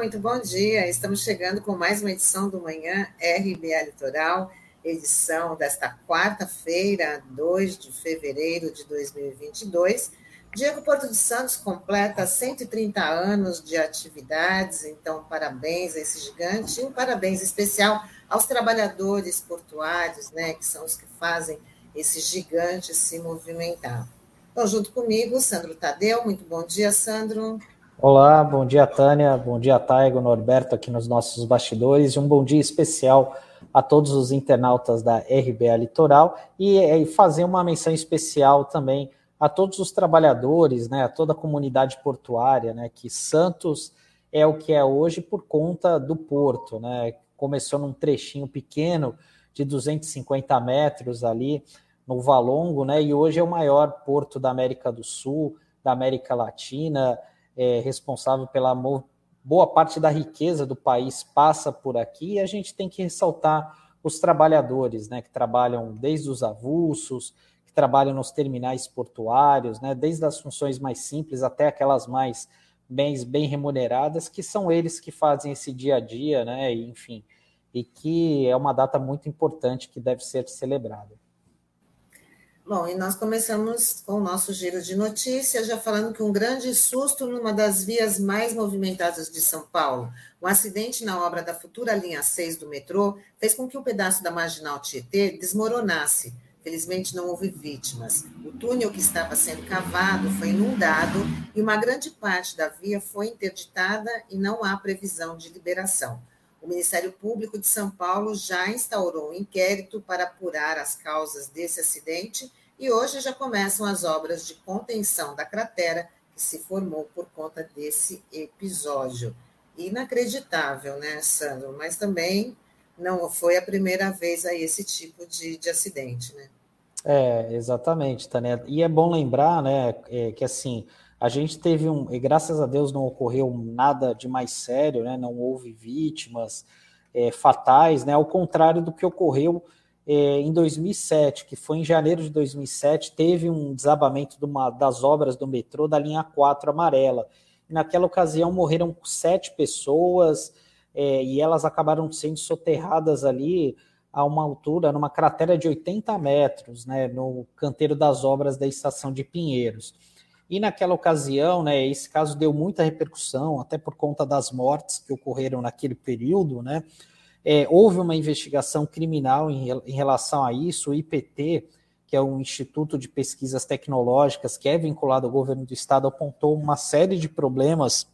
muito bom dia. Estamos chegando com mais uma edição do Manhã RBA Litoral, edição desta quarta-feira, 2 de fevereiro de 2022. Diego Porto de Santos completa 130 anos de atividades, então parabéns a esse gigante e um parabéns especial aos trabalhadores portuários, né, que são os que fazem esse gigante se movimentar. Então, junto comigo, Sandro Tadeu. Muito bom dia, Sandro. Olá, bom dia, Tânia, bom dia, Taigo, Norberto, aqui nos nossos bastidores, e um bom dia especial a todos os internautas da RBA Litoral. E, e fazer uma menção especial também a todos os trabalhadores, né, a toda a comunidade portuária, né, que Santos é o que é hoje por conta do porto, né, começou num trechinho pequeno de 250 metros ali no Valongo, né, e hoje é o maior porto da América do Sul, da América Latina, é, responsável pela boa parte da riqueza do país passa por aqui, e a gente tem que ressaltar os trabalhadores, né, que trabalham desde os avulsos, que trabalham nos terminais portuários, né, desde as funções mais simples até aquelas mais bem, bem remuneradas, que são eles que fazem esse dia a dia, né, enfim, e que é uma data muito importante que deve ser celebrada. Bom, e nós começamos com o nosso giro de notícias, já falando que um grande susto numa das vias mais movimentadas de São Paulo. Um acidente na obra da futura linha 6 do metrô fez com que o um pedaço da marginal Tietê desmoronasse. Felizmente não houve vítimas. O túnel que estava sendo cavado foi inundado e uma grande parte da via foi interditada e não há previsão de liberação. O Ministério Público de São Paulo já instaurou um inquérito para apurar as causas desse acidente e hoje já começam as obras de contenção da cratera que se formou por conta desse episódio. Inacreditável, né, Sandro? Mas também não foi a primeira vez aí esse tipo de, de acidente, né? É, exatamente, Tânia. E é bom lembrar, né, é, que assim, a gente teve um, e graças a Deus não ocorreu nada de mais sério, né, não houve vítimas é, fatais, né, ao contrário do que ocorreu é, em 2007, que foi em janeiro de 2007, teve um desabamento de uma, das obras do metrô da linha 4 amarela. Naquela ocasião morreram sete pessoas é, e elas acabaram sendo soterradas ali a uma altura, numa cratera de 80 metros, né, no canteiro das obras da estação de Pinheiros. E naquela ocasião, né, esse caso deu muita repercussão, até por conta das mortes que ocorreram naquele período, né, é, houve uma investigação criminal em, em relação a isso, o IPT, que é um Instituto de Pesquisas Tecnológicas, que é vinculado ao governo do estado, apontou uma série de problemas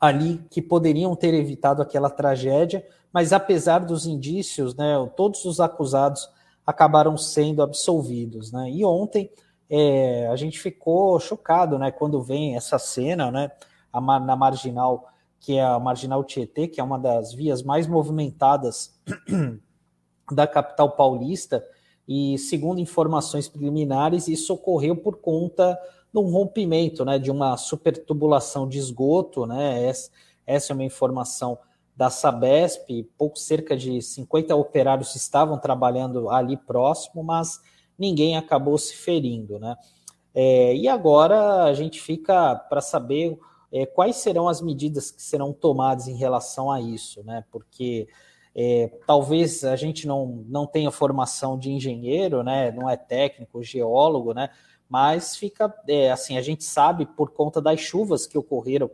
ali que poderiam ter evitado aquela tragédia, mas apesar dos indícios, né, todos os acusados acabaram sendo absolvidos. Né? E ontem é, a gente ficou chocado né, quando vem essa cena né, na marginal que é a Marginal Tietê, que é uma das vias mais movimentadas da capital paulista, e segundo informações preliminares, isso ocorreu por conta de um rompimento, né, de uma supertubulação de esgoto, né, essa, essa é uma informação da Sabesp, pouco cerca de 50 operários estavam trabalhando ali próximo, mas ninguém acabou se ferindo, né, é, e agora a gente fica para saber é, quais serão as medidas que serão tomadas em relação a isso, né? Porque é, talvez a gente não, não tenha formação de engenheiro, né? Não é técnico, geólogo, né? Mas fica é, assim, a gente sabe por conta das chuvas que ocorreram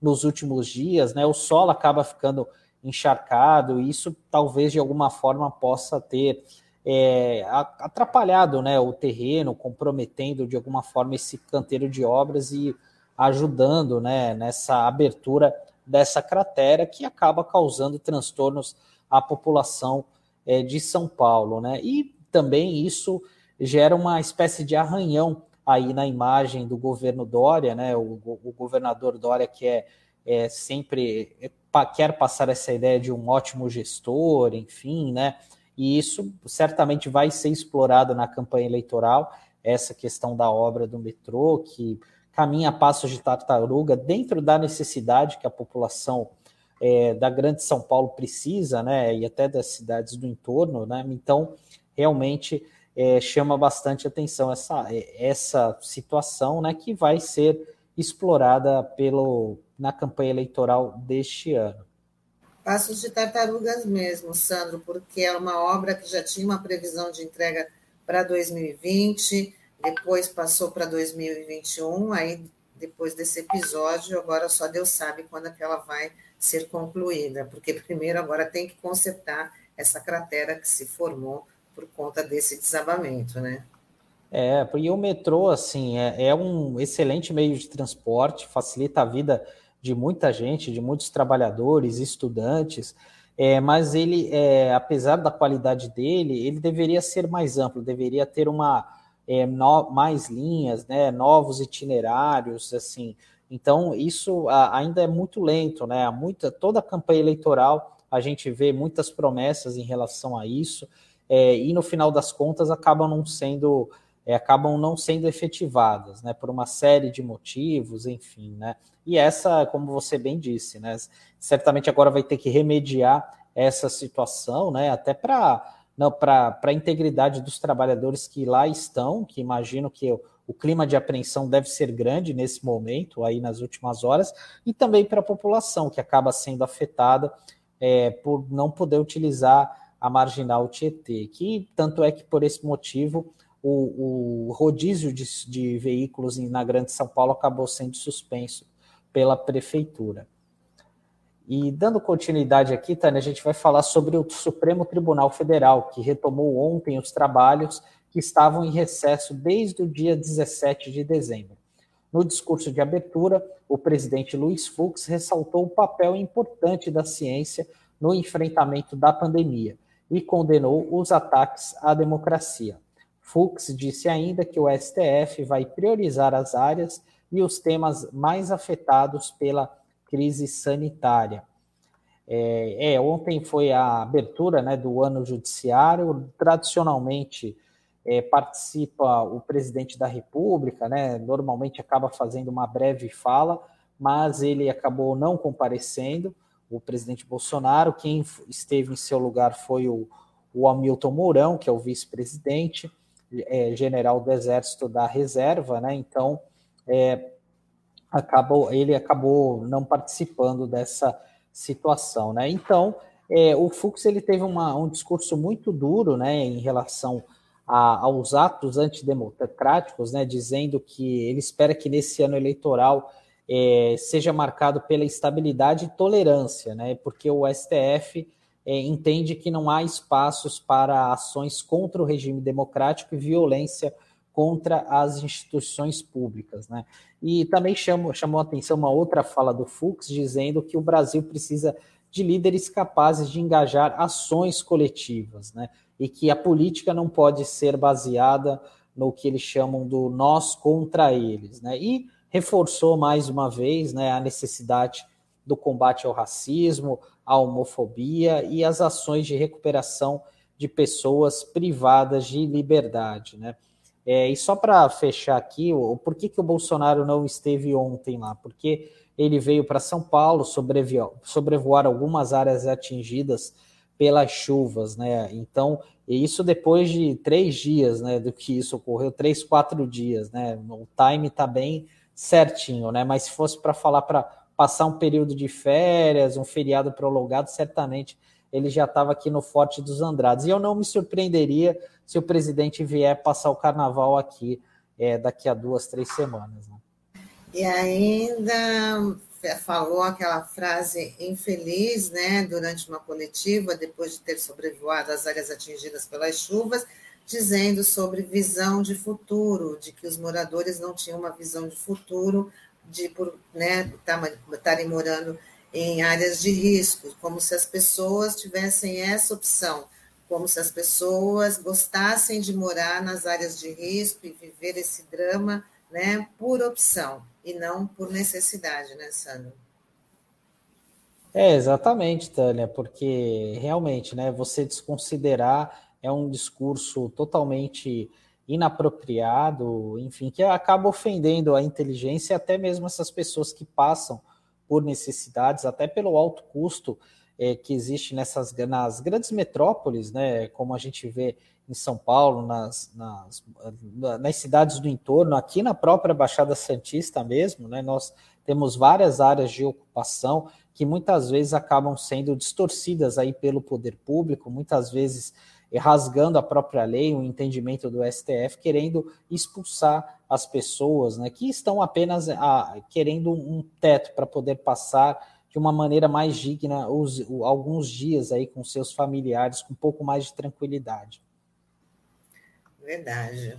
nos últimos dias, né? O solo acaba ficando encharcado e isso talvez de alguma forma possa ter é, atrapalhado né, o terreno, comprometendo de alguma forma esse canteiro de obras e ajudando né, nessa abertura dessa cratera que acaba causando transtornos à população é, de São Paulo. Né? E também isso gera uma espécie de arranhão aí na imagem do governo Dória, né? o, o governador Dória que é, é sempre é, quer passar essa ideia de um ótimo gestor, enfim, né? E isso certamente vai ser explorado na campanha eleitoral, essa questão da obra do metrô, que caminha a passos de tartaruga dentro da necessidade que a população é, da Grande São Paulo precisa, né, e até das cidades do entorno, né, então realmente é, chama bastante atenção essa, essa situação, né, que vai ser explorada pelo, na campanha eleitoral deste ano. Passos de tartarugas mesmo, Sandro, porque é uma obra que já tinha uma previsão de entrega para 2020, depois passou para 2021, aí depois desse episódio, agora só Deus sabe quando é que ela vai ser concluída, porque primeiro agora tem que consertar essa cratera que se formou por conta desse desabamento, né? É, e o metrô, assim, é, é um excelente meio de transporte, facilita a vida de muita gente, de muitos trabalhadores, estudantes, é, mas ele, é, apesar da qualidade dele, ele deveria ser mais amplo, deveria ter uma é, no, mais linhas, né, novos itinerários, assim. Então isso a, ainda é muito lento, né? Muita, toda a campanha eleitoral a gente vê muitas promessas em relação a isso, é, e no final das contas acabam não sendo é, acabam não sendo efetivadas, né, por uma série de motivos, enfim, né, e essa, como você bem disse, né, certamente agora vai ter que remediar essa situação, né, até para para a integridade dos trabalhadores que lá estão, que imagino que o, o clima de apreensão deve ser grande nesse momento, aí nas últimas horas, e também para a população, que acaba sendo afetada é, por não poder utilizar a marginal Tietê, que tanto é que por esse motivo o, o rodízio de, de veículos na Grande São Paulo acabou sendo suspenso pela prefeitura. E dando continuidade aqui, Tânia, a gente vai falar sobre o Supremo Tribunal Federal, que retomou ontem os trabalhos que estavam em recesso desde o dia 17 de dezembro. No discurso de abertura, o presidente Luiz Fux ressaltou o papel importante da ciência no enfrentamento da pandemia e condenou os ataques à democracia. Fux disse ainda que o STF vai priorizar as áreas e os temas mais afetados pela crise sanitária. É, é, ontem foi a abertura né, do ano judiciário. Tradicionalmente é, participa o presidente da República, né, normalmente acaba fazendo uma breve fala, mas ele acabou não comparecendo. O presidente Bolsonaro, quem esteve em seu lugar foi o, o Hamilton Mourão, que é o vice-presidente é, general do Exército da Reserva, né? Então, é, acabou, ele acabou não participando dessa situação, né? Então, é, o Fux ele teve uma, um discurso muito duro, né, em relação a, aos atos antidemocráticos, né, dizendo que ele espera que nesse ano eleitoral é, seja marcado pela estabilidade e tolerância, né, porque o STF é, entende que não há espaços para ações contra o regime democrático e violência contra as instituições públicas. Né? E também chamou, chamou a atenção uma outra fala do Fux, dizendo que o Brasil precisa de líderes capazes de engajar ações coletivas, né? e que a política não pode ser baseada no que eles chamam do nós contra eles. Né? E reforçou mais uma vez né, a necessidade do combate ao racismo, à homofobia e as ações de recuperação de pessoas privadas de liberdade, né? É, e só para fechar aqui, o, por que, que o Bolsonaro não esteve ontem lá? Porque ele veio para São Paulo sobrevoar algumas áreas atingidas pelas chuvas, né? Então, isso depois de três dias, né? Do que isso ocorreu, três, quatro dias, né? O time está bem certinho, né? Mas se fosse para falar para passar um período de férias, um feriado prolongado, certamente ele já estava aqui no Forte dos Andrades. E eu não me surpreenderia se o presidente vier passar o carnaval aqui é, daqui a duas, três semanas. Né? E ainda falou aquela frase infeliz, né, durante uma coletiva, depois de ter sobrevoado as áreas atingidas pelas chuvas, dizendo sobre visão de futuro, de que os moradores não tinham uma visão de futuro de né, estarem morando em áreas de risco, como se as pessoas tivessem essa opção, como se as pessoas gostassem de morar nas áreas de risco e viver esse drama né, por opção e não por necessidade, né, Sandro? É, exatamente, Tânia, porque realmente, né, você desconsiderar é um discurso totalmente inapropriado, enfim, que acaba ofendendo a inteligência e até mesmo essas pessoas que passam por necessidades, até pelo alto custo é, que existe nessas nas grandes metrópoles, né, como a gente vê em São Paulo, nas, nas, nas cidades do entorno, aqui na própria Baixada Santista mesmo, né, nós temos várias áreas de ocupação que muitas vezes acabam sendo distorcidas aí pelo poder público, muitas vezes rasgando a própria lei, o entendimento do STF, querendo expulsar as pessoas né, que estão apenas querendo um teto para poder passar de uma maneira mais digna os, alguns dias aí com seus familiares, com um pouco mais de tranquilidade. Verdade.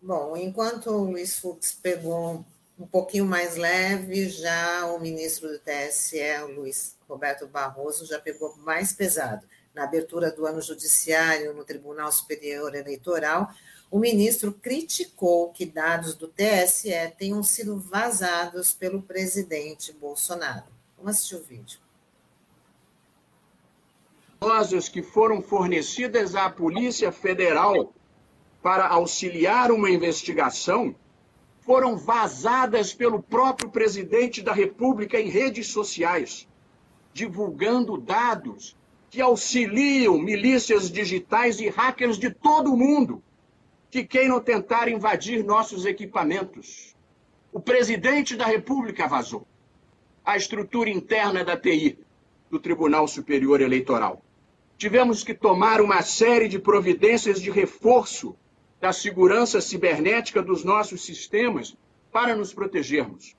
Bom, enquanto o Luiz Fux pegou um pouquinho mais leve, já o ministro do TSE, o Luiz Roberto Barroso, já pegou mais pesado. Na abertura do ano judiciário no Tribunal Superior Eleitoral, o ministro criticou que dados do TSE tenham sido vazados pelo presidente Bolsonaro. Vamos assistir o vídeo. que foram fornecidas à Polícia Federal para auxiliar uma investigação foram vazadas pelo próprio presidente da República em redes sociais, divulgando dados que auxiliam milícias digitais e hackers de todo o mundo que queiram tentar invadir nossos equipamentos. O presidente da República vazou. A estrutura interna da TI, do Tribunal Superior Eleitoral. Tivemos que tomar uma série de providências de reforço da segurança cibernética dos nossos sistemas para nos protegermos.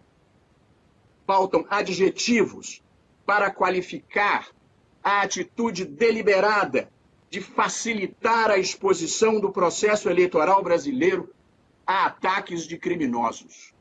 Faltam adjetivos para qualificar a atitude deliberada de facilitar a exposição do processo eleitoral brasileiro a ataques de criminosos.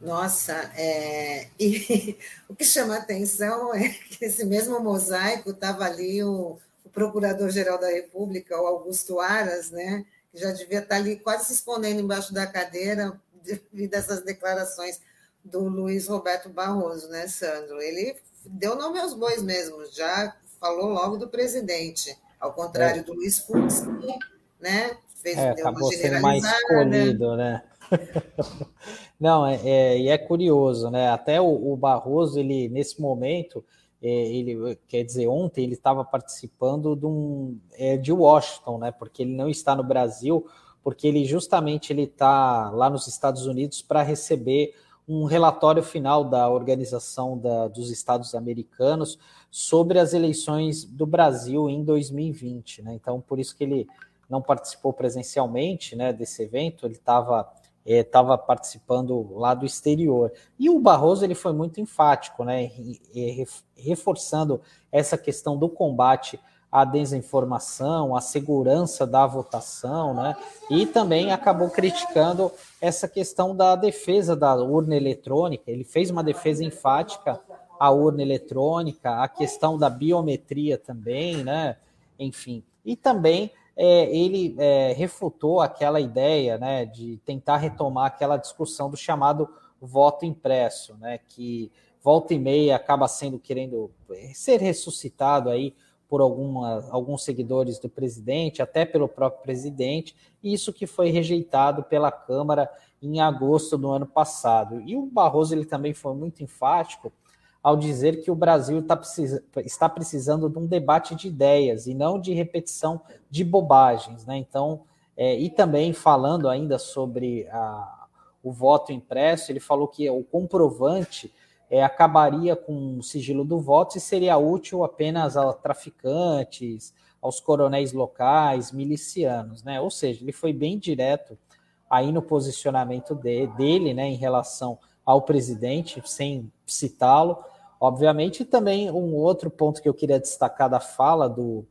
Nossa, é... e o que chama atenção é que esse mesmo mosaico estava ali o, o Procurador-Geral da República, o Augusto Aras, né, que já devia estar ali quase se escondendo embaixo da cadeira devido a essas declarações do Luiz Roberto Barroso, né, Sandro? Ele deu nome aos bois mesmo, já falou logo do presidente, ao contrário é. do Luiz Fux, que né, fez é, deu acabou sendo mais escolhido, né? Não, é, é, e é curioso, né? Até o, o Barroso, ele nesse momento, é, ele quer dizer, ontem ele estava participando de um é, de Washington, né? Porque ele não está no Brasil, porque ele justamente ele está lá nos Estados Unidos para receber um relatório final da Organização da, dos Estados Americanos sobre as eleições do Brasil em 2020. Né? Então, por isso que ele não participou presencialmente né, desse evento, ele estava estava é, participando lá do exterior. E o Barroso ele foi muito enfático, né, reforçando essa questão do combate à desinformação, à segurança da votação, né? E também acabou criticando essa questão da defesa da urna eletrônica. Ele fez uma defesa enfática à urna eletrônica, a questão da biometria também, né? Enfim, e também é, ele é, refutou aquela ideia, né, de tentar retomar aquela discussão do chamado voto impresso, né? Que volta e meia acaba sendo querendo ser ressuscitado aí por alguma, alguns seguidores do presidente, até pelo próprio presidente, isso que foi rejeitado pela Câmara em agosto do ano passado. E o Barroso ele também foi muito enfático ao dizer que o Brasil tá precisa, está precisando de um debate de ideias e não de repetição de bobagens. Né? Então, é, e também falando ainda sobre a, o voto impresso, ele falou que o comprovante é, acabaria com o sigilo do voto e seria útil apenas a traficantes, aos coronéis locais, milicianos, né? Ou seja, ele foi bem direto aí no posicionamento de, dele, né, em relação ao presidente, sem citá-lo, obviamente. E também um outro ponto que eu queria destacar da fala do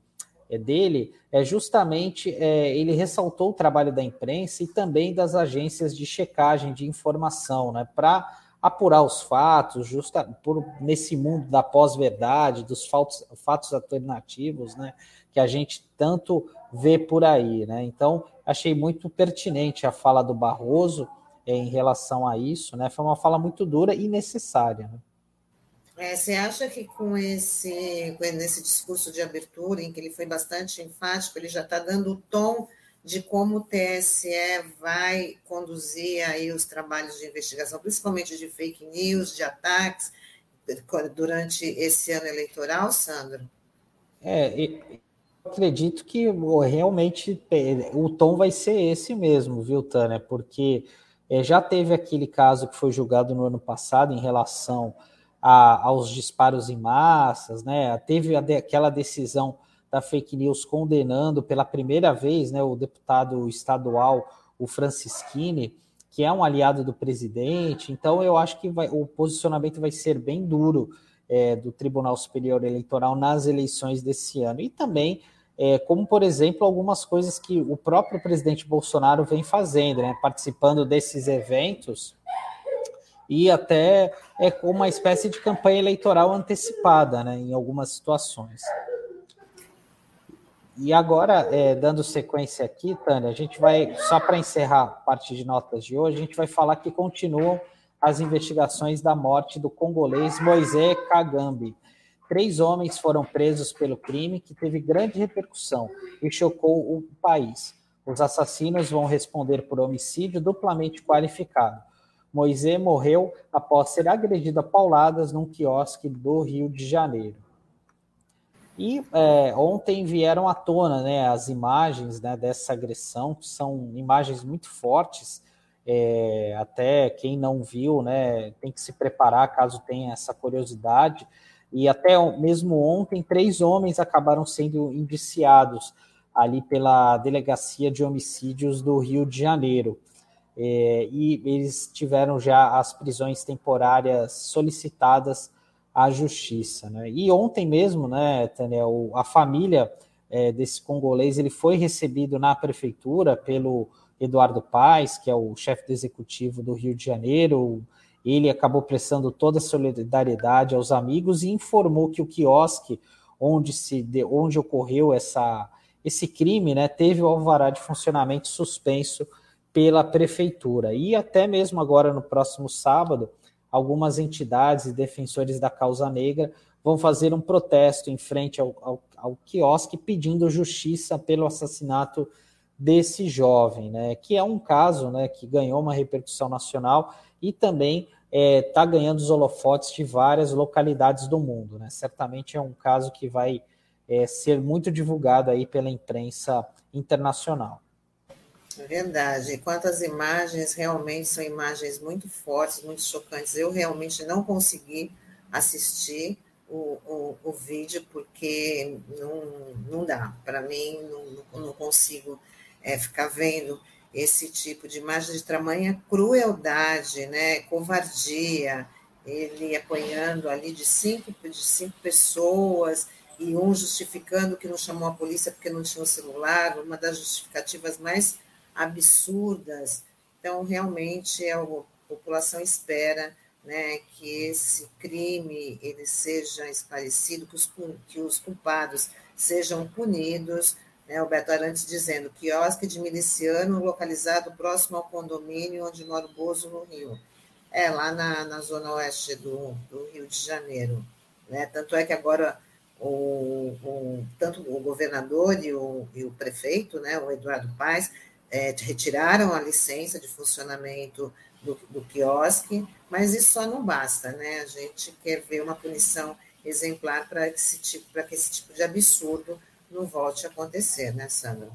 é, dele é justamente é, ele ressaltou o trabalho da imprensa e também das agências de checagem de informação, né, para apurar os fatos, justa por nesse mundo da pós-verdade, dos fatos, fatos alternativos, né, que a gente tanto vê por aí, né? Então, achei muito pertinente a fala do Barroso é, em relação a isso, né? Foi uma fala muito dura e necessária. Né? É, você acha que com esse, com esse discurso de abertura, em que ele foi bastante enfático, ele já está dando o tom de como o TSE vai conduzir aí os trabalhos de investigação, principalmente de fake news, de ataques, durante esse ano eleitoral, Sandro? É, acredito que realmente o tom vai ser esse mesmo, viu, Tânia? Porque é, já teve aquele caso que foi julgado no ano passado em relação a, aos disparos em massas, né? Teve aquela decisão da fake news condenando pela primeira vez né, o deputado estadual, o Francisquini, que é um aliado do presidente. Então, eu acho que vai, o posicionamento vai ser bem duro é, do Tribunal Superior Eleitoral nas eleições desse ano. E também, é, como por exemplo, algumas coisas que o próprio presidente Bolsonaro vem fazendo, né, participando desses eventos e até é, uma espécie de campanha eleitoral antecipada né, em algumas situações. E agora, é, dando sequência aqui, Tânia, a gente vai, só para encerrar a parte de notas de hoje, a gente vai falar que continuam as investigações da morte do congolês Moisés Kagambi. Três homens foram presos pelo crime, que teve grande repercussão e chocou o país. Os assassinos vão responder por homicídio duplamente qualificado. Moisés morreu após ser agredido a pauladas num quiosque do Rio de Janeiro. E é, ontem vieram à tona né, as imagens né, dessa agressão, que são imagens muito fortes. É, até quem não viu né, tem que se preparar caso tenha essa curiosidade. E até mesmo ontem, três homens acabaram sendo indiciados ali pela Delegacia de Homicídios do Rio de Janeiro. É, e eles tiveram já as prisões temporárias solicitadas à justiça. Né? E ontem mesmo, né, Tânia, a família é, desse congolês ele foi recebido na prefeitura pelo Eduardo Paes, que é o chefe do executivo do Rio de Janeiro. Ele acabou prestando toda a solidariedade aos amigos e informou que o quiosque onde, se de, onde ocorreu essa, esse crime né, teve o alvará de funcionamento suspenso pela prefeitura. E até mesmo agora, no próximo sábado, algumas entidades e defensores da causa negra vão fazer um protesto em frente ao, ao, ao quiosque pedindo justiça pelo assassinato desse jovem, né? Que é um caso, né? Que ganhou uma repercussão nacional e também está é, tá ganhando os holofotes de várias localidades do mundo, né? Certamente é um caso que vai é, ser muito divulgado aí pela imprensa internacional. Verdade. Quantas imagens realmente são imagens muito fortes, muito chocantes. Eu realmente não consegui assistir o, o, o vídeo porque não, não dá. Para mim, não, não consigo é, ficar vendo esse tipo de imagem de tamanha crueldade, né? covardia. Ele apanhando ali de cinco, de cinco pessoas e um justificando que não chamou a polícia porque não tinha o celular, uma das justificativas mais absurdas. Então, realmente, a população espera né, que esse crime ele seja esclarecido, que os, que os culpados sejam punidos. Né, Beto Arantes dizendo, quiosque de miliciano localizado próximo ao condomínio onde mora o Bozo, no Rio. É, lá na, na zona oeste do, do Rio de Janeiro. Né? Tanto é que agora o, o, tanto o governador e o, e o prefeito, né, o Eduardo Paes, é, retiraram a licença de funcionamento do, do quiosque, mas isso só não basta, né? A gente quer ver uma punição exemplar para esse tipo, que esse tipo de absurdo não volte a acontecer, né, Sandra?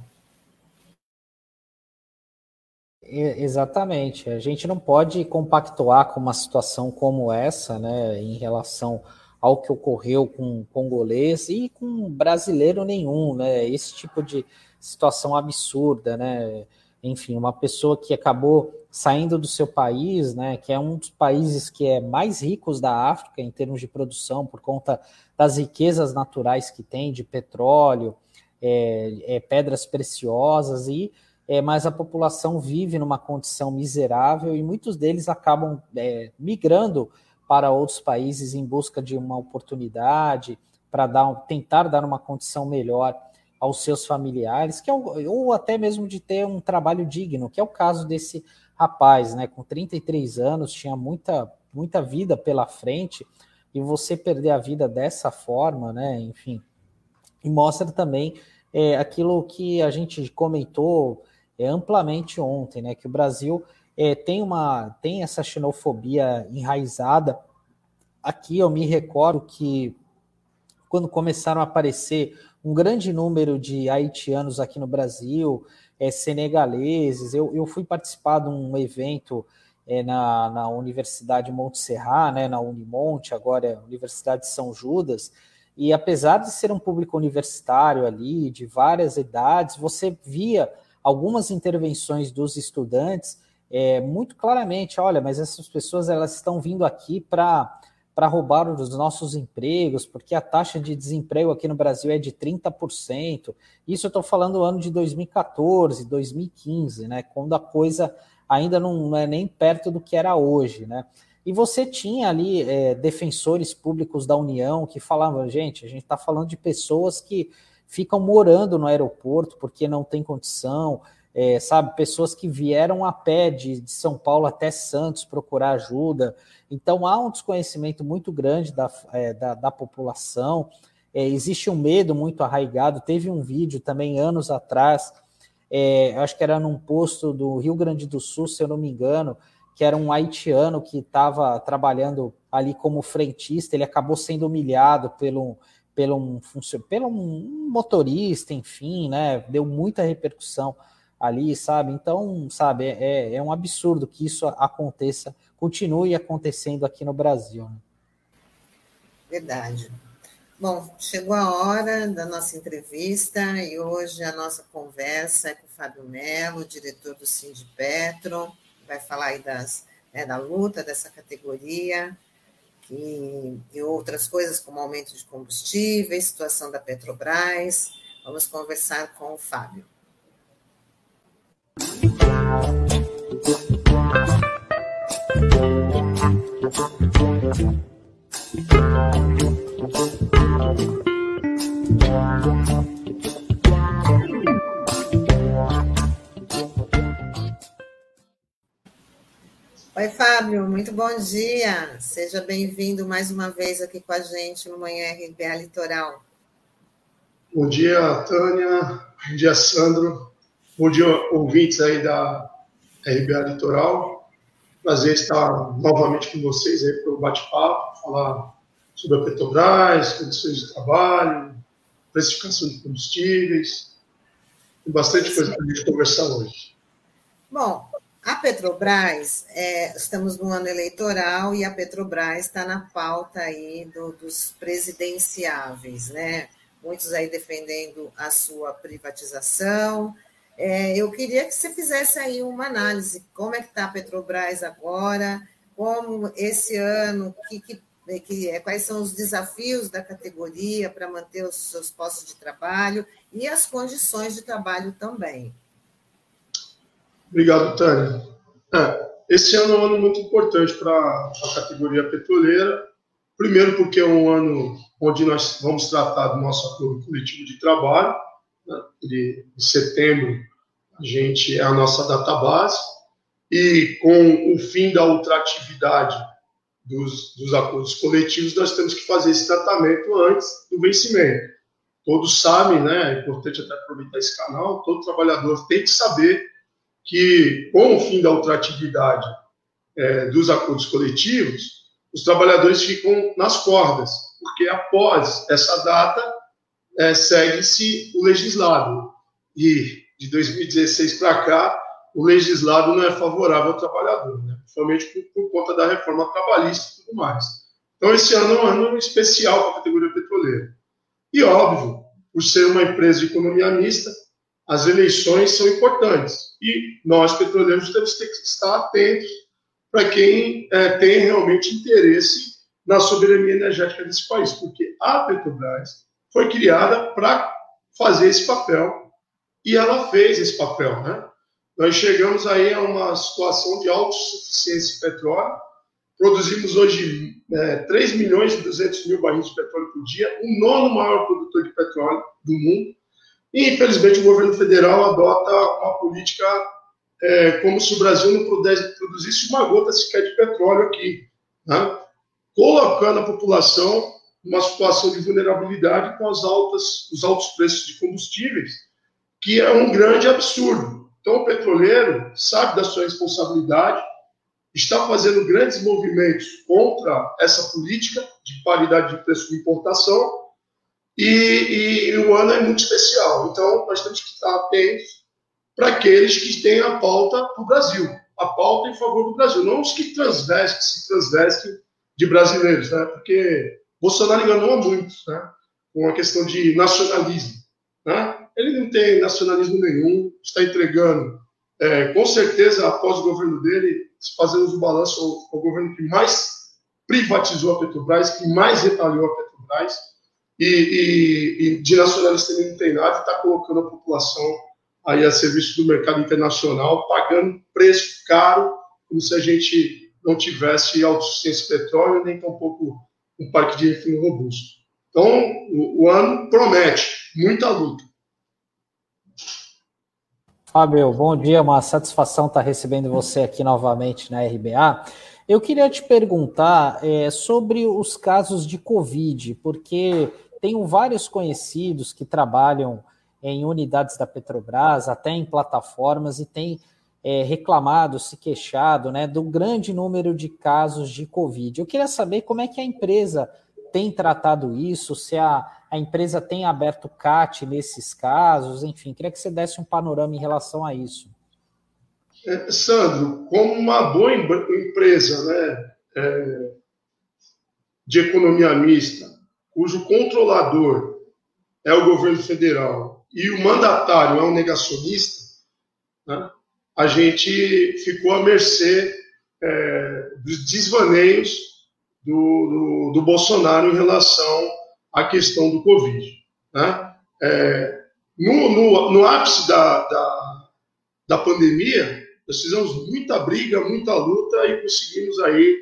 Exatamente. A gente não pode compactuar com uma situação como essa, né, em relação ao que ocorreu com congolês e com brasileiro nenhum, né? Esse tipo de situação absurda, né? Enfim, uma pessoa que acabou saindo do seu país, né, que é um dos países que é mais ricos da África em termos de produção, por conta das riquezas naturais que tem de petróleo, é, é, pedras preciosas, e é, mas a população vive numa condição miserável e muitos deles acabam é, migrando para outros países em busca de uma oportunidade, para dar, tentar dar uma condição melhor aos seus familiares, que é o, ou até mesmo de ter um trabalho digno, que é o caso desse rapaz, né? Com 33 anos, tinha muita, muita vida pela frente, e você perder a vida dessa forma, né? Enfim, e mostra também é, aquilo que a gente comentou é, amplamente ontem, né? Que o Brasil é, tem uma tem essa xenofobia enraizada aqui eu me recordo que quando começaram a aparecer um grande número de haitianos aqui no Brasil, é, senegaleses, eu, eu fui participar de um evento é, na, na Universidade Montserrat, né, na Unimonte, agora é Universidade de São Judas, e apesar de ser um público universitário ali, de várias idades, você via algumas intervenções dos estudantes é, muito claramente, olha, mas essas pessoas elas estão vindo aqui para para roubar os nossos empregos, porque a taxa de desemprego aqui no Brasil é de 30%. Isso eu estou falando do ano de 2014, 2015, né? Quando a coisa ainda não é nem perto do que era hoje, né? E você tinha ali é, defensores públicos da União que falavam, gente, a gente está falando de pessoas que ficam morando no aeroporto porque não tem condição, é, sabe, pessoas que vieram a pé de, de, São Paulo até Santos procurar ajuda. Então há um desconhecimento muito grande da, é, da, da, população, é, existe um medo muito arraigado. Teve um vídeo também anos atrás, é, acho que era num posto do Rio Grande do Sul, se eu não me engano, que era um haitiano que estava trabalhando ali como frentista, ele acabou sendo humilhado pelo, pelo, um, pelo um motorista, enfim, né? Deu muita repercussão ali, sabe? Então, sabe, é, é um absurdo que isso aconteça, continue acontecendo aqui no Brasil. Né? Verdade. Bom, chegou a hora da nossa entrevista e hoje a nossa conversa é com o Fábio Melo, diretor do Sindipetro, Petro vai falar aí das, né, da luta dessa categoria, e outras coisas como aumento de combustíveis, situação da Petrobras. Vamos conversar com o Fábio. Oi, Fábio, muito bom dia. Seja bem-vindo mais uma vez aqui com a gente no Manhã RBA Litoral. Bom dia, Tânia. Bom dia, Sandro. Bom dia, ouvintes aí da RBA Litoral. Prazer estar novamente com vocês aí para o bate-papo, falar sobre a Petrobras, condições de trabalho, precificação de combustíveis. Tem bastante coisa para a gente conversar hoje. Bom, a Petrobras, é, estamos no ano eleitoral e a Petrobras está na pauta aí do, dos presidenciáveis, né? Muitos aí defendendo a sua privatização. É, eu queria que você fizesse aí uma análise, como é que está a Petrobras agora, como esse ano, que, que, que, é, quais são os desafios da categoria para manter os seus postos de trabalho e as condições de trabalho também. Obrigado, Tânia. É, esse ano é um ano muito importante para a categoria petroleira. Primeiro, porque é um ano onde nós vamos tratar do nosso acordo coletivo de trabalho. De, setembro, a gente é a nossa database. E com o fim da ultratividade dos, dos acordos coletivos, nós temos que fazer esse tratamento antes do vencimento. Todos sabem, né? É importante até aproveitar esse canal. Todo trabalhador tem que saber que, com o fim da ultratividade é, dos acordos coletivos, os trabalhadores ficam nas cordas, porque após essa data é, segue-se o legislado. E de 2016 para cá, o legislado não é favorável ao trabalhador, né? principalmente por, por, conta da reforma trabalhista e tudo mais. Então, esse ano é um ano especial para a categoria petroleira. E, óbvio, por ser uma empresa de economia mista, as eleições são importantes e nós, petroleiros, temos que estar atentos para quem é, tem realmente interesse na soberania energética desse país, porque a Petrobras foi criada para fazer esse papel e ela fez esse papel, né? Nós chegamos aí a uma situação de autossuficiência de petróleo, produzimos hoje é, 3 milhões e 200 mil barris de petróleo por dia, o nono maior produtor de petróleo do mundo, e, infelizmente, o governo federal adota uma política é, como se o Brasil não pudesse, produzisse uma gota sequer de petróleo aqui, né? colocando a população numa situação de vulnerabilidade com as altas, os altos preços de combustíveis, que é um grande absurdo. Então, o petroleiro sabe da sua responsabilidade, está fazendo grandes movimentos contra essa política de paridade de preço de importação e, e, e o ano é muito especial. Então, nós temos que estar atentos para aqueles que têm a pauta para o Brasil, a pauta em favor do Brasil, não os que transvestem, se transvestem de brasileiros, né? porque Bolsonaro enganou a muitos né? com a questão de nacionalismo. Né? Ele não tem nacionalismo nenhum, está entregando, é, com certeza, após o governo dele, fazemos o balanço, o, o governo que mais privatizou a Petrobras, que mais retalhou a Petrobras, e, e, e de nacionalista ele não tem nada, está colocando a população aí a serviço do mercado internacional, pagando preço caro, como se a gente não tivesse autossuficiência de petróleo, nem tampouco um parque de refino robusto. Então, o, o ano promete muita luta. Fábio, bom dia, uma satisfação estar recebendo você aqui novamente na RBA. Eu queria te perguntar é, sobre os casos de Covid, porque tenho vários conhecidos que trabalham em unidades da Petrobras, até em plataformas, e têm é, reclamado, se queixado né, do grande número de casos de Covid. Eu queria saber como é que a empresa tem tratado isso, se a, a empresa tem aberto CAT nesses casos, enfim, queria que você desse um panorama em relação a isso. É, Sandro, como uma boa empresa né, é, de economia mista, cujo controlador é o governo federal e o mandatário é um negacionista, né, a gente ficou à mercê é, dos desvaneios do, do, do Bolsonaro em relação à questão do Covid. Né? É, no, no, no, ápice da, da, da, pandemia, nós fizemos muita briga, muita luta e conseguimos aí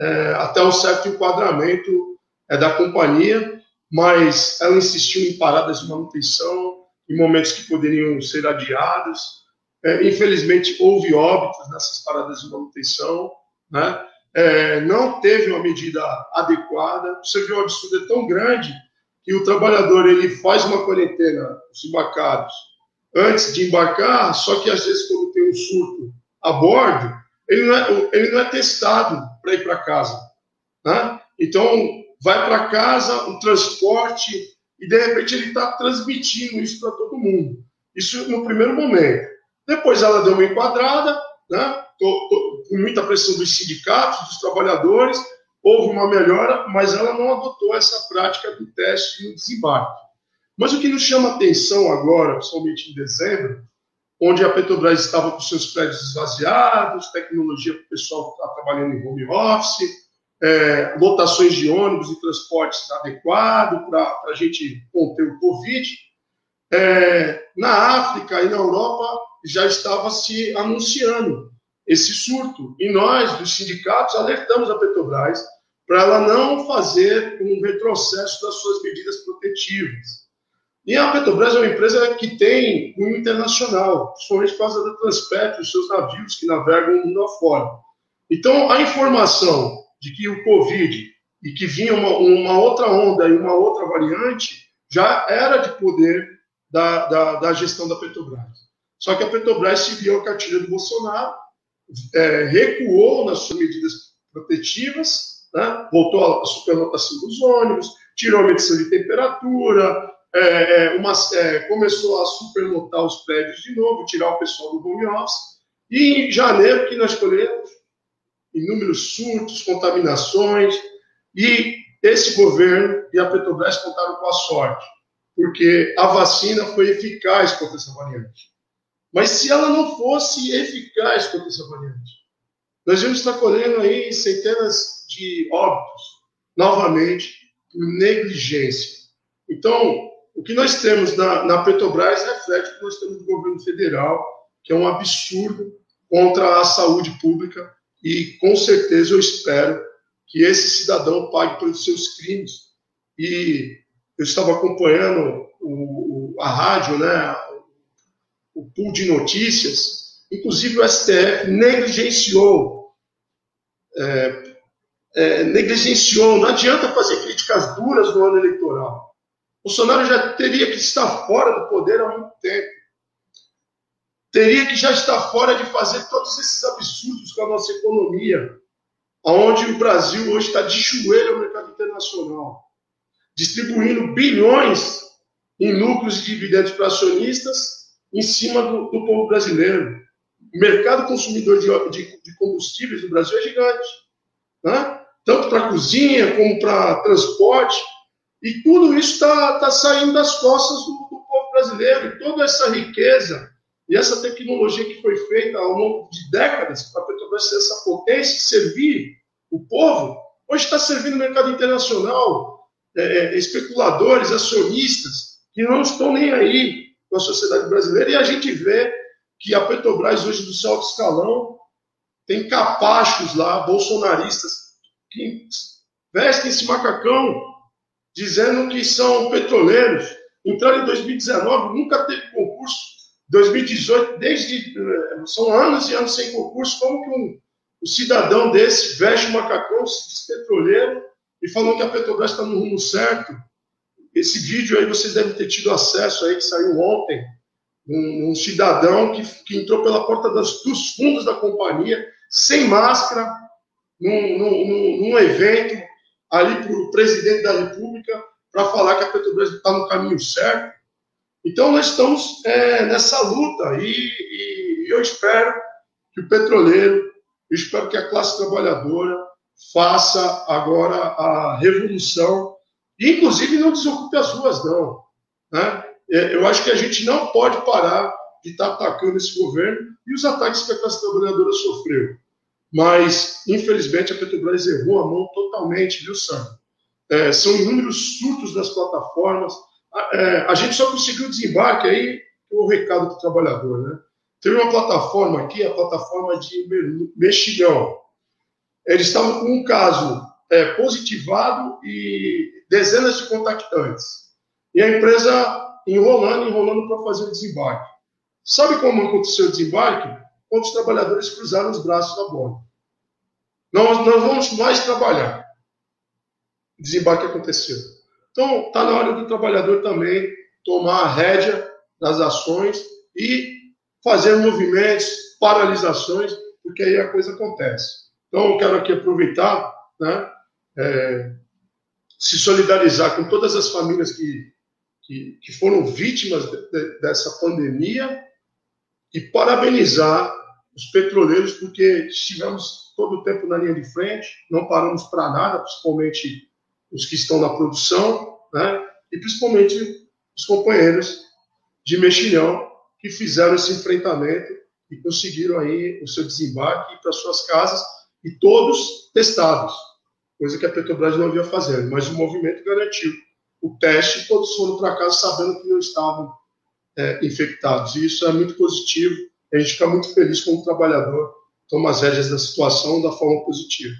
é, até um certo enquadramento é, da companhia, mas ela insistiu em paradas de manutenção, em momentos que poderiam ser adiados. É, infelizmente, houve óbitos nessas paradas de manutenção, né? é, não teve uma medida adequada. Você vê o absurdo é tão grande que o trabalhador ele faz uma quarentena, os embarcados, antes de embarcar, só que às vezes quando tem um surto a bordo, ele não é, ele não é testado para ir para casa. Né? Então, vai para casa, um transporte, e de repente ele está transmitindo isso para todo mundo. Isso no primeiro momento. Depois ela deu uma enquadrada, né? tô, tô, com muita pressão dos sindicatos, dos trabalhadores, houve uma melhora, mas ela não adotou essa prática do teste no desembarque. Mas o que nos chama atenção agora, principalmente em dezembro, onde a Petrobras estava com seus prédios esvaziados, tecnologia para o pessoal estar tá trabalhando em home office, é, lotações de ônibus e transportes adequados para a gente conter o Covid. É, na África e na Europa já estava se anunciando esse surto. E nós, dos sindicatos, alertamos a Petrobras para ela não fazer um retrocesso das suas medidas protetivas. E a Petrobras é uma empresa que tem um internacional, principalmente por causa da Transpetro, os seus navios que navegam mundo afora. Então, a informação de que o Covid e que vinha uma, uma outra onda e uma outra variante já era de poder da, da, da gestão da Petrobras. Só que a Petrobras se viu a cartilha do Bolsonaro é, recuou nas suas medidas protetivas, né? voltou à superlotação dos ônibus, tirou a medição de temperatura, é, é uma, é, começou a superlotar os prédios de novo, tirar o pessoal do home office. E em janeiro, que nós colhemos inúmeros surtos, contaminações, e esse governo e a Petrobras contaram com a sorte, porque a vacina foi eficaz contra essa variante. Mas se ela não fosse eficaz contra essa variante, nós vamos estar colhendo aí centenas de óbitos, novamente, por negligência. Então, o que nós temos na, na Petrobras reflete o que nós temos no governo federal, que é um absurdo contra a saúde pública, e com certeza eu espero que esse cidadão pague pelos seus crimes. E eu estava acompanhando o, o, a rádio, né, o pool de notícias, inclusive o STF negligenciou, é, é, negligenciou, não adianta fazer críticas duras no ano eleitoral. Bolsonaro já teria que estar fora do poder há muito tempo. teria que já estar fora de fazer todos esses absurdos com a nossa economia, onde o Brasil hoje está de joelho ao mercado internacional, distribuindo bilhões em lucros e dividendos para acionistas em cima do, do povo brasileiro. O mercado consumidor de, de, de combustíveis do Brasil é gigante, né? tanto para cozinha como para transporte, e tudo isso está tá saindo das costas do, do povo brasileiro, e toda essa riqueza e essa tecnologia que foi feita ao longo de décadas para a Petrobras ser essa potência, servir o povo, hoje está servindo o mercado internacional, é, é, especuladores, acionistas, que não estão nem aí com a sociedade brasileira. E a gente vê que a Petrobras, hoje, do seu alto escalão, tem capachos lá, bolsonaristas, que vestem esse macacão, dizendo que são petroleiros. Entraram em 2019, nunca teve concurso 2018, desde eh, são anos e anos sem concurso, como que um, um cidadão desse veste um macacão, se diz petroleiro, e falou que a Petrobras está no rumo certo. Esse vídeo aí vocês devem ter tido acesso aí, que saiu ontem, um, um cidadão que, que, entrou pela porta das, dos fundos da companhia, sem máscara, num, num, num evento ali para o presidente da República, para falar que a Petrobras está no caminho certo. Então, nós estamos é, nessa luta e, e, eu espero que o petroleiro, eu espero que a classe trabalhadora faça agora a revolução, inclusive não desocupe as ruas, não. Né? É, eu acho que a gente não pode parar de estar atacando esse governo e os ataques que a classe trabalhadora sofreu. Mas, infelizmente, a Petrobras errou a mão totalmente, viu, Sandro? É, são inúmeros surtos das plataformas, é, a gente só conseguiu desembarque aí o recado do trabalhador, né? Teve uma plataforma aqui, a plataforma de Mexilhão. Eles estavam com um caso é, positivado e dezenas de contactantes. E a empresa enrolando, enrolando para fazer o desembarque. Sabe como aconteceu o desembarque? Quando os trabalhadores cruzaram os braços na bola. Nós, nós vamos mais trabalhar. O desembarque aconteceu. Então, está na hora do trabalhador também tomar a rédea das ações e fazer movimentos, paralisações, porque aí a coisa acontece. Então, eu quero aqui aproveitar, né, é, se solidarizar com todas as famílias que, que, que foram vítimas de, de, dessa pandemia e parabenizar os petroleiros, porque estivemos todo o tempo na linha de frente, não paramos para nada, principalmente os que estão na produção, né? e principalmente os companheiros de mexilhão que fizeram esse enfrentamento e conseguiram aí o seu desembarque para suas casas e todos testados, coisa que a Petrobras não havia fazendo, mas o movimento garantiu o teste, todos foram para casa sabendo que não estavam é, infectados, e isso é muito positivo, a gente fica muito feliz quando o trabalhador toma as rédeas da situação da forma positiva.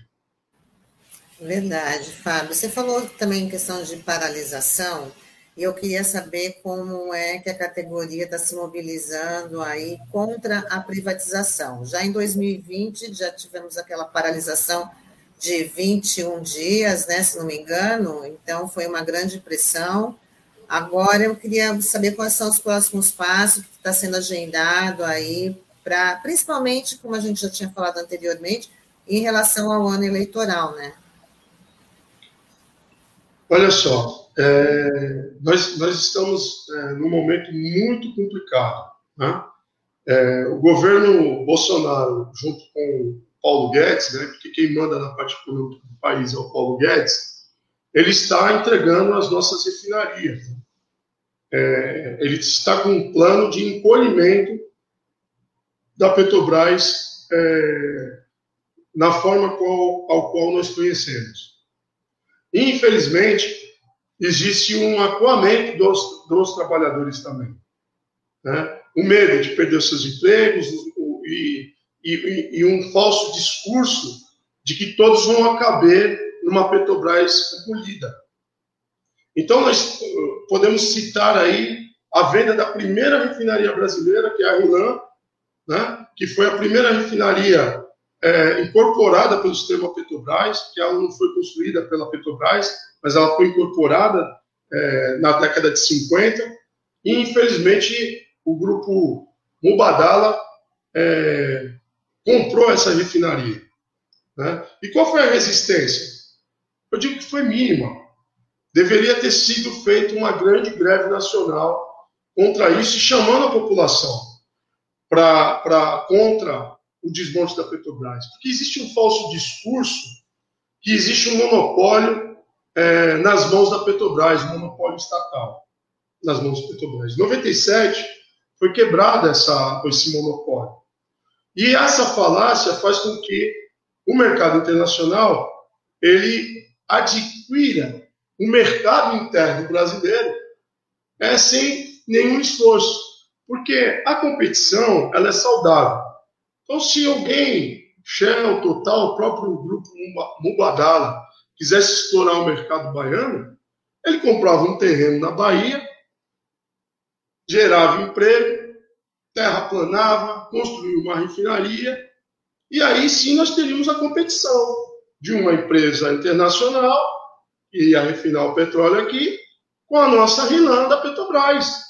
Verdade, Fábio. Você falou também em questão de paralisação, e eu queria saber como é que a categoria está se mobilizando aí contra a privatização. Já em 2020, já tivemos aquela paralisação de 21 dias, né, se não me engano, então foi uma grande pressão. Agora eu queria saber quais são os próximos passos que está sendo agendado aí, para, principalmente, como a gente já tinha falado anteriormente, em relação ao ano eleitoral, né? Olha só, é, nós, nós estamos é, num momento muito complicado. Né? É, o governo Bolsonaro, junto com Paulo Guedes, né, porque quem manda na parte econômica do país é o Paulo Guedes, ele está entregando as nossas refinarias. Né? É, ele está com um plano de encolhimento da Petrobras é, na forma qual, ao qual nós conhecemos. Infelizmente, existe um acuamento dos, dos trabalhadores também. Né? O medo de perder os seus empregos e, e, e, um falso discurso de que todos vão caber numa Petrobras encolhida. Então, nós uh, podemos citar aí a venda da primeira refinaria brasileira, que é a Rilan, né? que foi a primeira refinaria é, incorporada pelo sistema Petrobras, que ela não foi construída pela Petrobras, mas ela foi incorporada é, na década de 50, e infelizmente o grupo Mubadala é, comprou essa refinaria. Né? E qual foi a resistência? Eu digo que foi mínima. Deveria ter sido feita uma grande greve nacional contra isso, chamando a população para contra o desmonte da Petrobras. Porque existe um falso discurso que existe um monopólio é, nas mãos da Petrobras, um monopólio estatal nas mãos da Petrobras. Em 97 foi quebrado essa, esse monopólio. E essa falácia faz com que o mercado internacional ele adquira o mercado interno brasileiro é, sem nenhum esforço, porque a competição ela é saudável. Então, se alguém, Shell, Total, o próprio grupo Mubadala, quisesse explorar o mercado baiano, ele comprava um terreno na Bahia, gerava emprego, terraplanava, construía uma refinaria, e aí sim nós teríamos a competição de uma empresa internacional, que ia refinar o petróleo aqui, com a nossa Rilanda Petrobras.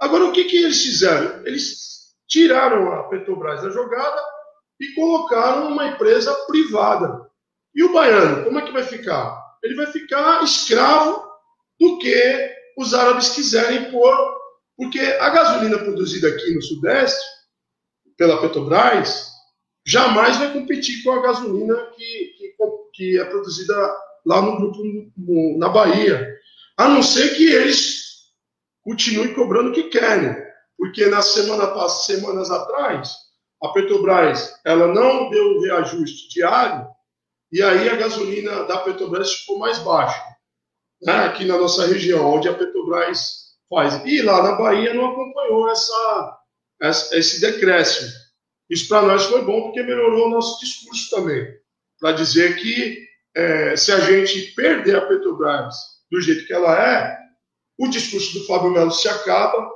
Agora, o que, que eles fizeram? Eles tiraram a Petrobras da jogada e colocaram uma empresa privada. E o baiano, como é que vai ficar? Ele vai ficar escravo do que os árabes quiserem pôr porque a gasolina produzida aqui no Sudeste, pela Petrobras, jamais vai competir com a gasolina que, que, que é produzida lá no grupo na Bahia. A não ser que eles continuem cobrando o que querem. Porque na semana semanas atrás, a Petrobras ela não deu o reajuste diário e aí a gasolina da Petrobras ficou mais baixa. Né? Aqui na nossa região, onde a Petrobras faz. E lá na Bahia não acompanhou essa, essa esse decréscimo. Isso para nós foi bom porque melhorou o nosso discurso também, para dizer que é, se a gente perder a Petrobras do jeito que ela é, o discurso do Fábio Melo se acaba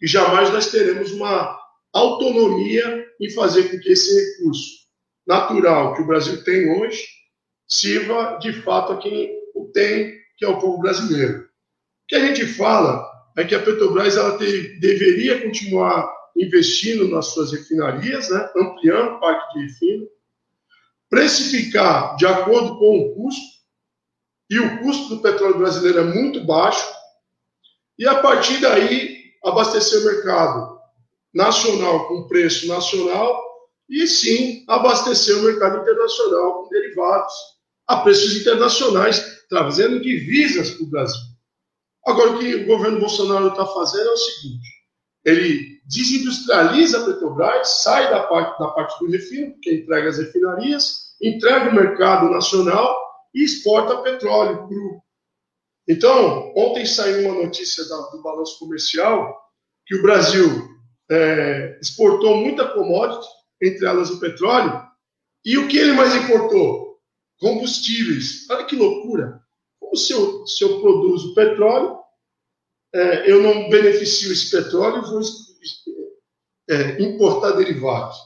e jamais nós teremos uma autonomia em fazer com que esse recurso natural que o Brasil tem hoje sirva de fato a quem o tem, que é o povo brasileiro. O que a gente fala é que a Petrobras ela te, deveria continuar investindo nas suas refinarias, né, ampliando o parque de refino, precificar de acordo com o custo, e o custo do petróleo brasileiro é muito baixo, e a partir daí abastecer o mercado nacional com preço nacional e sim abastecer o mercado internacional com derivados a preços internacionais, trazendo divisas para o Brasil. Agora, o que o governo Bolsonaro está fazendo é o seguinte: ele desindustrializa a Petrobras, sai da parte, da parte do refino, que entrega as refinarias, entrega o mercado nacional e exporta petróleo cru. Então, ontem saiu uma notícia do balanço comercial que o Brasil é, exportou muita commodity, entre elas o petróleo, e o que ele mais importou? Combustíveis. Olha que loucura! Como se eu, se eu produzo petróleo, é, eu não beneficio esse petróleo vou é, importar derivados.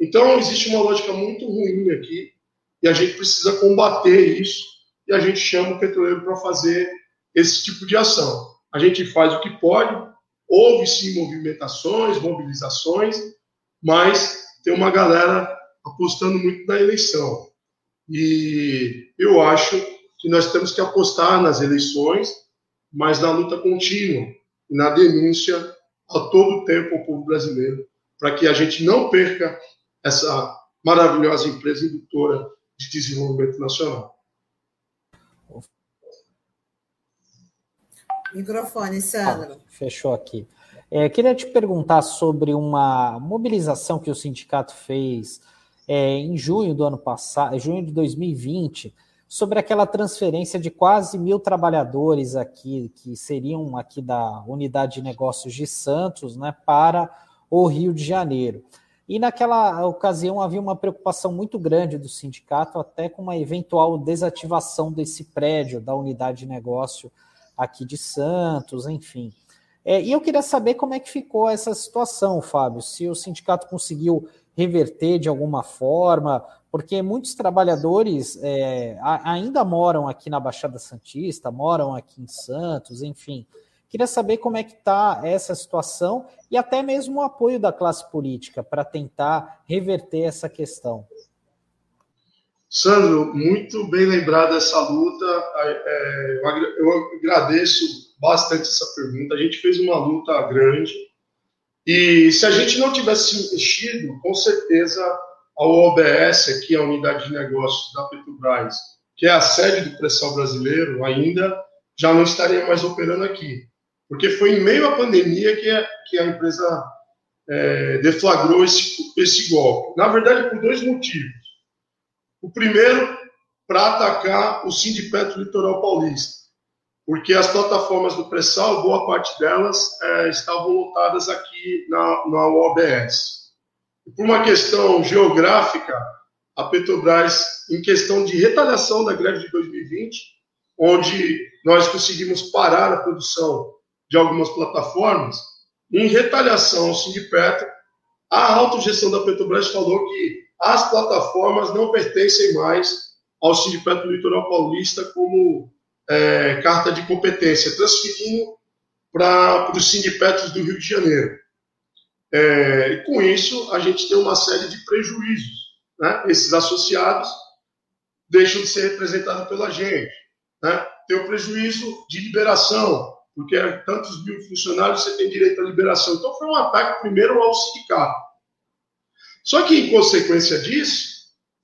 Então, existe uma lógica muito ruim aqui e a gente precisa combater isso e a gente chama o petroleiro para fazer esse tipo de ação. A gente faz o que pode, houve sim movimentações, mobilizações, mas tem uma galera apostando muito na eleição. E eu acho que nós temos que apostar nas eleições, mas na luta contínua, na denúncia a todo tempo ao povo brasileiro, para que a gente não perca essa maravilhosa empresa indutora de desenvolvimento nacional. Microfone, Sandro. Ah, fechou aqui. É, queria te perguntar sobre uma mobilização que o sindicato fez é, em junho do ano passado, junho de 2020, sobre aquela transferência de quase mil trabalhadores aqui, que seriam aqui da unidade de negócios de Santos, né, para o Rio de Janeiro. E naquela ocasião havia uma preocupação muito grande do sindicato, até com uma eventual desativação desse prédio da unidade de negócio aqui de Santos, enfim. É, e eu queria saber como é que ficou essa situação, Fábio, se o sindicato conseguiu reverter de alguma forma, porque muitos trabalhadores é, ainda moram aqui na Baixada Santista, moram aqui em Santos, enfim. Queria saber como é que está essa situação e até mesmo o apoio da classe política para tentar reverter essa questão. Sandro, muito bem lembrada essa luta. É, eu agradeço bastante essa pergunta. A gente fez uma luta grande e se a gente não tivesse mexido, com certeza a OBS, aqui a unidade de negócios da Petrobras, que é a sede do pré-sal brasileiro, ainda já não estaria mais operando aqui. Porque foi em meio à pandemia que a, que a empresa é, deflagrou esse, esse golpe. Na verdade, por dois motivos. O primeiro, para atacar o Sindipetro Litoral Paulista, porque as plataformas do pré-sal, boa parte delas é, estavam lotadas aqui na, na OBS. Por uma questão geográfica, a Petrobras, em questão de retaliação da greve de 2020, onde nós conseguimos parar a produção de algumas plataformas, em retaliação ao Sindipetro, a autogestão da Petrobras falou que as plataformas não pertencem mais ao Sindicato Litoral Paulista como é, carta de competência, transferindo para os sindipetros do Rio de Janeiro. É, e com isso, a gente tem uma série de prejuízos. Né? Esses associados deixam de ser representados pela gente. Né? Tem o prejuízo de liberação, porque é tantos mil funcionários você tem direito à liberação. Então, foi um ataque primeiro ao sindicato. Só que, em consequência disso,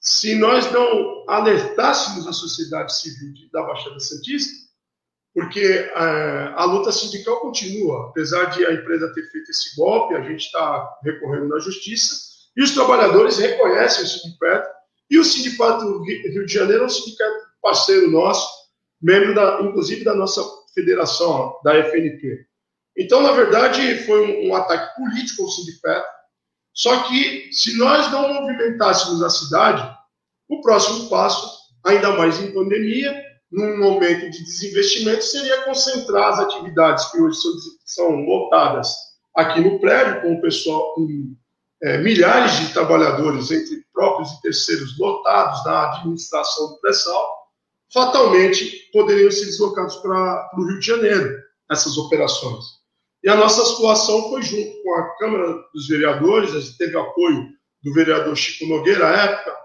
se nós não alertássemos a sociedade civil da Baixada Santista, porque é, a luta sindical continua, apesar de a empresa ter feito esse golpe, a gente está recorrendo na justiça, e os trabalhadores reconhecem o sindicato, e o sindicato Rio de Janeiro é um sindicato parceiro nosso, membro, da, inclusive, da nossa federação, da FNP. Então, na verdade, foi um, um ataque político ao sindicato, só que, se nós não movimentássemos a cidade, o próximo passo, ainda mais em pandemia, num momento de desinvestimento, seria concentrar as atividades que hoje são, lotadas aqui no prédio, com o pessoal, com é, milhares de trabalhadores, entre próprios e terceiros, lotados na administração do pré-sal, fatalmente poderiam ser deslocados para o Rio de Janeiro, essas operações. E a nossa situação foi junto com a Câmara dos Vereadores, a gente teve apoio do vereador Chico Nogueira à época.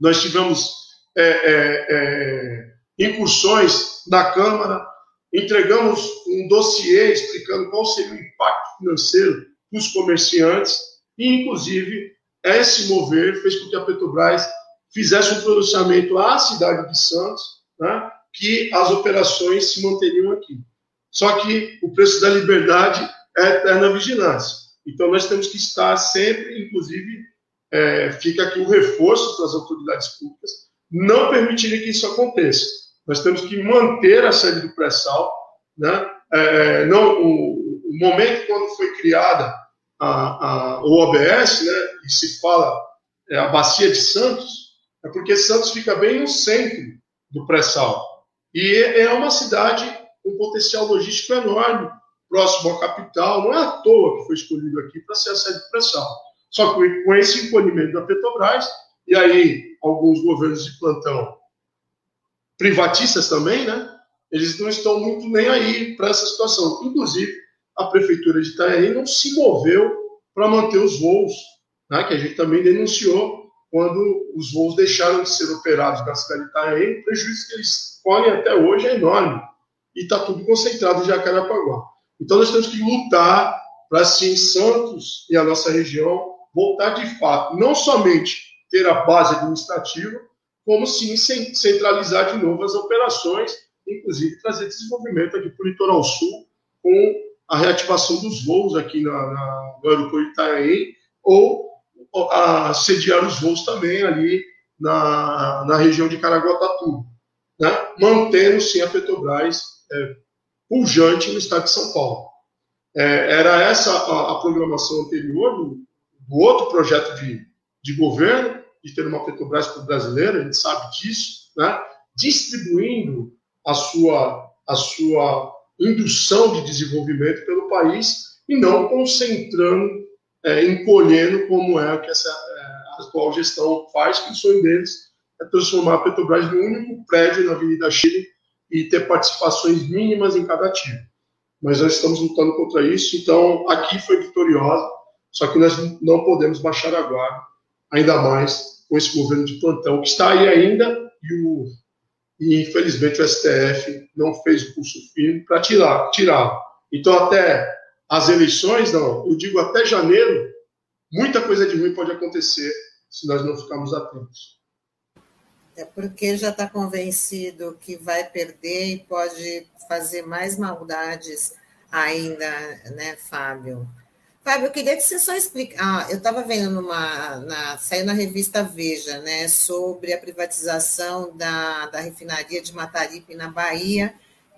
Nós tivemos é, é, é, incursões na Câmara, entregamos um dossiê explicando qual seria o impacto financeiro dos comerciantes, e, inclusive, esse mover fez com que a Petrobras fizesse um pronunciamento à cidade de Santos, né, que as operações se manteriam aqui. Só que o preço da liberdade é eterna vigilância. Então, nós temos que estar sempre, inclusive, é, fica aqui o reforço para as autoridades públicas, não permitirem que isso aconteça. Nós temos que manter a sede do pré-sal. Né? É, não, o, o, momento quando foi criada a, a, o OBS, né, e se fala é, a Bacia de Santos, é porque Santos fica bem no centro do pré-sal. E é uma cidade um potencial logístico enorme, próximo à capital. Não é à toa que foi escolhido aqui para ser a sede de pressão. Só que com esse encolhimento da Petrobras, e aí alguns governos de plantão privatistas também, né? Eles não estão muito nem aí para essa situação. Inclusive, a prefeitura de Itaém não se moveu para manter os voos, né? que a gente também denunciou quando os voos deixaram de ser operados na cidade de Itaém, o prejuízo que eles colhem até hoje é enorme e está tudo concentrado em Jacarepaguá. Então nós temos que lutar para, sim, Santos e a nossa região voltar de fato, não somente ter a base administrativa, como sim centralizar de novo as operações, inclusive trazer desenvolvimento aqui para o litoral sul, com a reativação dos voos aqui na, na, no aeroporto Itaém, ou a sediar os voos também ali na, na região de Caraguatatuba, né? mantendo sim a Petrobras é, pujante no estado de São Paulo. É, era essa a, a programação anterior do, do, outro projeto de, de governo, de ter uma Petrobras para o brasileiro, a gente sabe disso, né? distribuindo a sua, a sua indução de desenvolvimento pelo país e não concentrando, é, encolhendo como é que essa é, atual gestão faz, que o sonho deles é transformar a Petrobras no único prédio na Avenida Chile e ter participações mínimas em cada ativo. mas nós estamos lutando contra isso. Então, aqui foi vitoriosa, só que nós não podemos baixar a guarda, ainda mais com esse governo de plantão, que está aí ainda, e, o, e infelizmente o STF não fez o curso firme para tirar, tirar. Então, até as eleições, não, eu digo até janeiro, muita coisa de ruim pode acontecer se nós não ficarmos atentos. É porque já está convencido que vai perder e pode fazer mais maldades ainda, né, Fábio? Fábio, eu queria que você só explique. Ah, eu estava vendo numa. Na, saiu na revista Veja, né, sobre a privatização da, da refinaria de Mataripe na Bahia,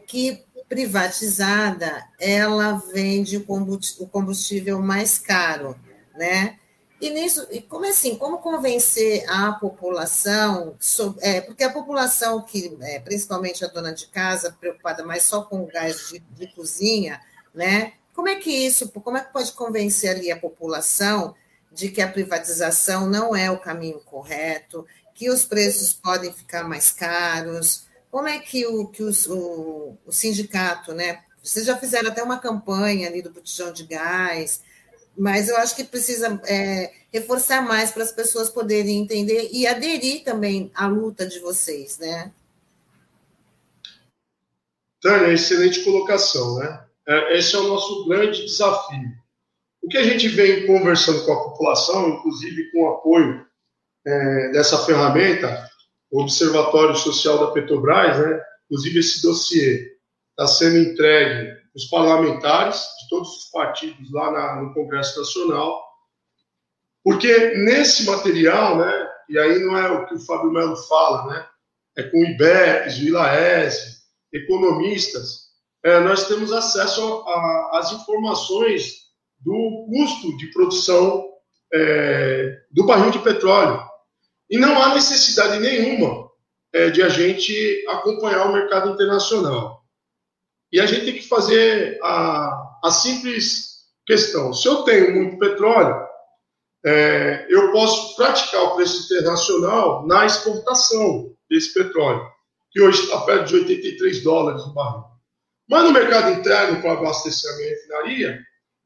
que privatizada ela vende o combustível mais caro, né? E nisso, e como é assim, como convencer a população, sobre, é, porque a população que, é, principalmente a dona de casa, preocupada mais só com o gás de, de, cozinha, né? Como é que isso, como é que pode convencer ali a população de que a privatização não é o caminho correto, que os preços podem ficar mais caros? Como é que o, que os, o, o sindicato, né? Vocês já fizeram até uma campanha ali do botijão de gás, mas eu acho que precisa é, reforçar mais para as pessoas poderem entender e aderir também à luta de vocês, né? Tânia, excelente colocação, né? É, esse é o nosso grande desafio. O que a gente vem conversando com a população, inclusive com o apoio é, dessa ferramenta, o Observatório Social da Petrobras, né? Inclusive esse dossiê está sendo entregue os parlamentares todos os partidos lá na, no Congresso Nacional, porque nesse material, né, e aí não é o que o Fábio Melo fala, né, é com o ILAES, economistas, é, nós temos acesso às informações do custo de produção é, do barril de petróleo. E não há necessidade nenhuma é, de a gente acompanhar o mercado internacional. E a gente tem que fazer a, a simples questão: se eu tenho muito petróleo, é, eu posso praticar o preço internacional na exportação desse petróleo, que hoje está perto de 83 dólares o barril. Mas no mercado interno, para abastecer a minha refinaria,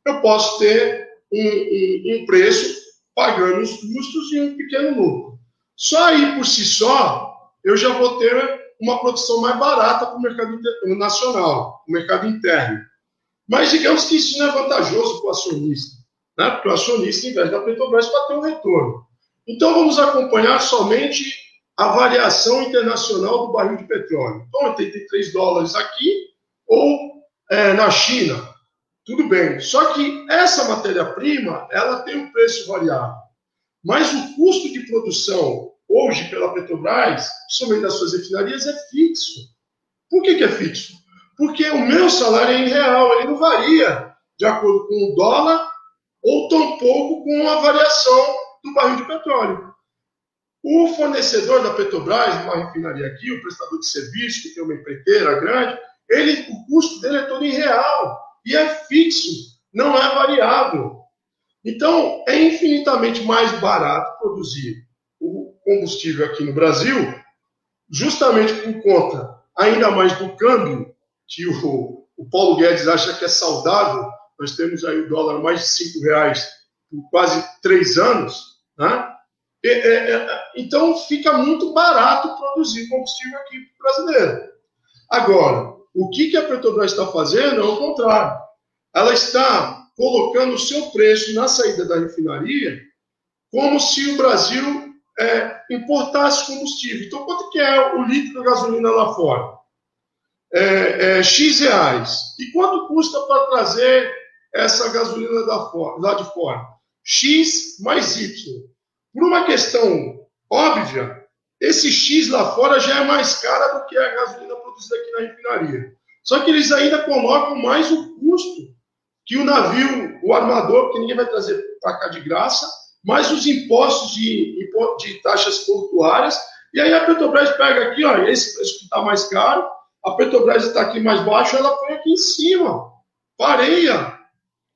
eu posso ter um, um, um preço pagando os custos e um pequeno lucro. Só aí por si só, eu já vou ter uma produção mais barata para o mercado nacional, o mercado interno. Mas digamos que isso não é vantajoso para o acionista, né? porque o acionista investe na Petrobras para ter um retorno. Então vamos acompanhar somente a variação internacional do barril de petróleo. Então, 83 dólares aqui ou é, na China. Tudo bem. Só que essa matéria-prima ela tem um preço variável. Mas o custo de produção hoje pela Petrobras, somente das suas refinarias, é fixo. Por que, que é fixo? Porque o meu salário é em real, ele não varia de acordo com o dólar ou tampouco com a variação do barril de petróleo. O fornecedor da Petrobras, uma refinaria aqui, o prestador de serviço, que tem uma empreiteira grande, ele, o custo dele é todo em real e é fixo, não é variável. Então, é infinitamente mais barato produzir combustível aqui no Brasil, justamente por conta ainda mais do câmbio, que o, o Paulo Guedes acha que é saudável, nós temos aí o dólar mais de cinco reais por quase três anos, né? E, é, é, então fica muito barato produzir combustível aqui brasileiro. Agora, o que, que a Petrobras está fazendo é o contrário. Ela está colocando o seu preço na saída da refinaria como se o Brasil é, importasse combustível. Então, quanto que é o litro de gasolina lá fora? É, é, X reais. E quanto custa para trazer essa gasolina da lá de fora? X mais Y. Por uma questão óbvia, esse X lá fora já é mais cara do que a gasolina produzida aqui na refinaria. Só que eles ainda colocam mais o custo que o navio, o armador, porque ninguém vai trazer para cá de graça, mais os impostos de, de taxas portuárias. E aí a Petrobras pega aqui, ó, esse preço que está mais caro, a Petrobras está aqui mais baixo, ela põe aqui em cima, pareia.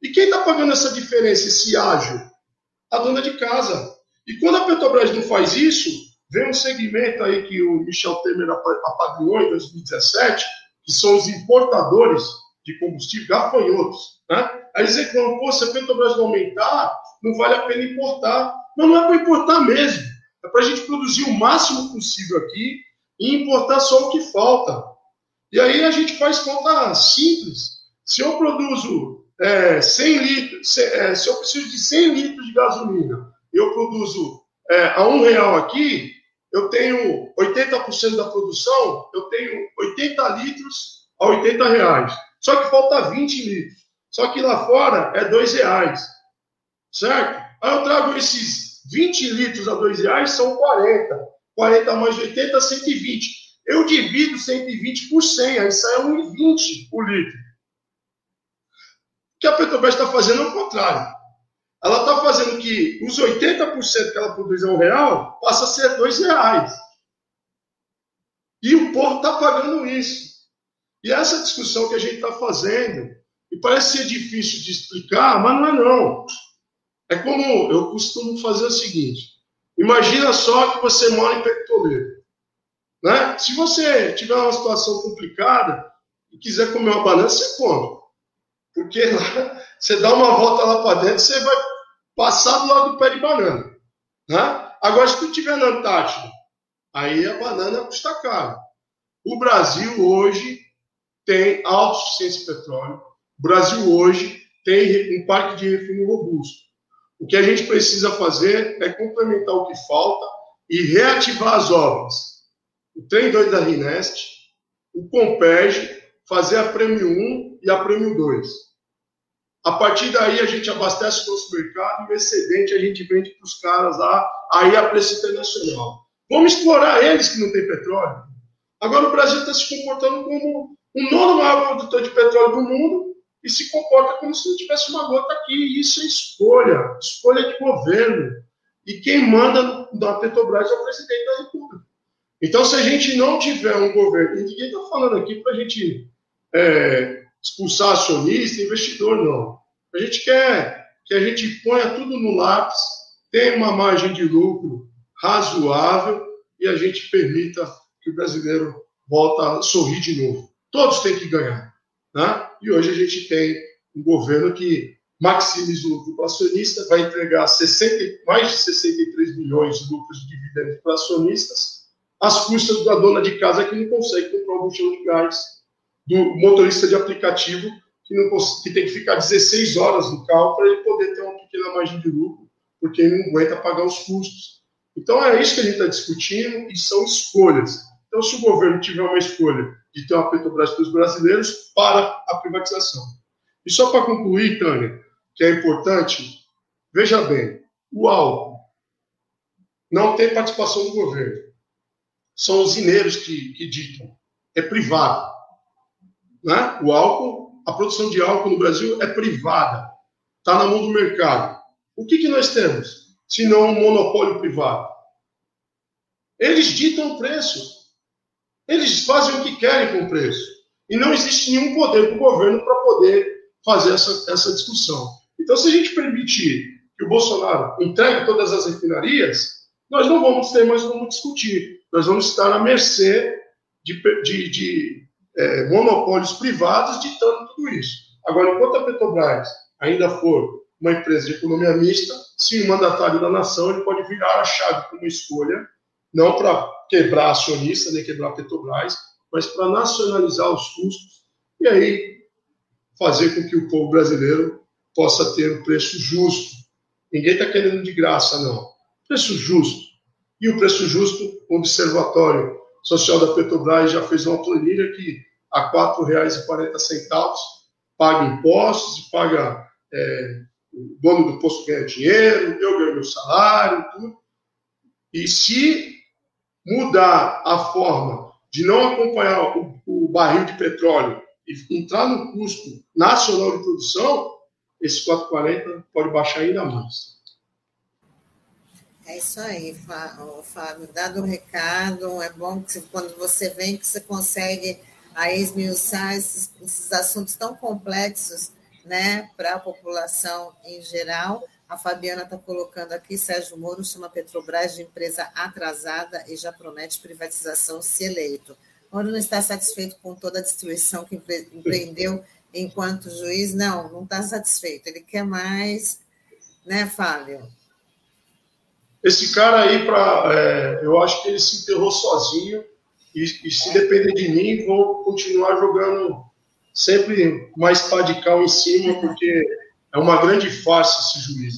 E quem está pagando essa diferença, esse ágio? A dona de casa. E quando a Petrobras não faz isso, vem um segmento aí que o Michel Temer apadrinhou em 2017, que são os importadores de combustível, gafanhotos. Né? Aí eles reclamam, pô, se a Petrobras não aumentar, não vale a pena importar. Não, não é para importar mesmo. É para a gente produzir o máximo possível aqui e importar só o que falta. E aí a gente faz conta simples. Se eu produzo é, 100 litros, se, é, se, eu preciso de 100 litros de gasolina, eu produzo é, a um real aqui, eu tenho 80% da produção, eu tenho 80 litros a 80 reais. Só que falta 20 litros. Só que lá fora é 2 reais. Certo? Aí eu trago esses 20 litros a 2 reais, são 40. 40 mais 80, 120. Eu divido 120 por 100, aí sai 1,20 o litro. O que a Petrobras está fazendo é o contrário. Ela está fazendo que os 80% que ela produz a real passa a ser dois reais. E o povo está pagando isso. E essa discussão que a gente está fazendo, e parece ser difícil de explicar, mas não é não. É como eu costumo fazer o seguinte: imagina só que você mora em Petroleiro. Né? Se você tiver uma situação complicada e quiser comer uma banana, você come. Porque lá, você dá uma volta lá para dentro, você vai passar do lado do pé de banana. Né? Agora, se tu estiver na Antártida, aí a banana custa caro. O Brasil hoje tem autossuficiência de petróleo. O Brasil hoje tem um parque de refino robusto. O que a gente precisa fazer é complementar o que falta e reativar as obras. O trem 2 da Rinest, o Compege, fazer a Prêmio 1 e a Prêmio 2. A partir daí a gente abastece o nosso mercado e o excedente a gente vende para os caras lá, aí a preço internacional. Vamos explorar eles que não têm petróleo. Agora o Brasil está se comportando como o nono maior produtor de petróleo do mundo e se comporta como se não tivesse uma gota aqui. Isso é escolha, escolha de governo. E quem manda na Petrobras é o presidente da República. Então, se a gente não tiver um governo, e ninguém está falando aqui para a gente é, expulsar acionista, investidor, não. A gente quer que a gente ponha tudo no lápis, tenha uma margem de lucro razoável e a gente permita que o brasileiro volte a sorrir de novo. Todos têm que ganhar. Né? E hoje a gente tem um governo que maximiza o lucro para acionista, vai entregar 60, mais de 63 milhões de lucros de dividendos para acionistas, às custas da dona de casa que não consegue comprar um buchão de gás do motorista de aplicativo que, não, que tem que ficar 16 horas no carro para ele poder ter uma pequena margem de lucro, porque ele não aguenta pagar os custos. Então é isso que a gente está discutindo e são escolhas. Então, se o governo tiver uma escolha de ter uma Petrobras para os brasileiros, para a privatização. E só para concluir, Tânia, que é importante, veja bem, o álcool não tem participação do governo. São os mineiros que, que ditam. É privado. Né? O álcool, a produção de álcool no Brasil é privada, está na mão do mercado. O que, que nós temos, se não um monopólio privado? Eles ditam o preço. Eles fazem o que querem com o preço. E não existe nenhum poder do governo para poder fazer essa, essa discussão. Então, se a gente permitir que o Bolsonaro entregue todas as refinarias, nós não vamos ter mais como discutir. Nós vamos estar à mercê de, de, de é, monopólios privados ditando tudo isso. Agora, enquanto a Petrobras ainda for uma empresa de economia mista, se o mandatário da nação ele pode virar a chave como escolha, não para quebrar acionista, nem quebrar a Petrobras, mas para nacionalizar os custos e aí fazer com que o povo brasileiro possa ter um preço justo. Ninguém está querendo de graça, não. Preço justo. E o preço justo, o Observatório Social da Petrobras já fez uma planilha que a R$ 4,40 paga impostos, paga é, o dono do posto ganha dinheiro, eu ganho meu salário, tudo. E se mudar a forma de não acompanhar o, o barril de petróleo e entrar no custo nacional de produção, esse 4,40 pode baixar ainda mais. É isso aí, Fábio. Dado o recado, é bom que quando você vem que você consegue a esmiuçar esses, esses assuntos tão complexos né, para a população em geral. A Fabiana está colocando aqui, Sérgio Moro chama Petrobras de empresa atrasada e já promete privatização se eleito. Moro não está satisfeito com toda a destruição que empreendeu enquanto juiz, não, não está satisfeito, ele quer mais, né, Fábio? Esse cara aí, pra, é, eu acho que ele se enterrou sozinho e, e, se depender de mim, vou continuar jogando sempre mais padical em cima, porque é uma grande farsa esse juiz.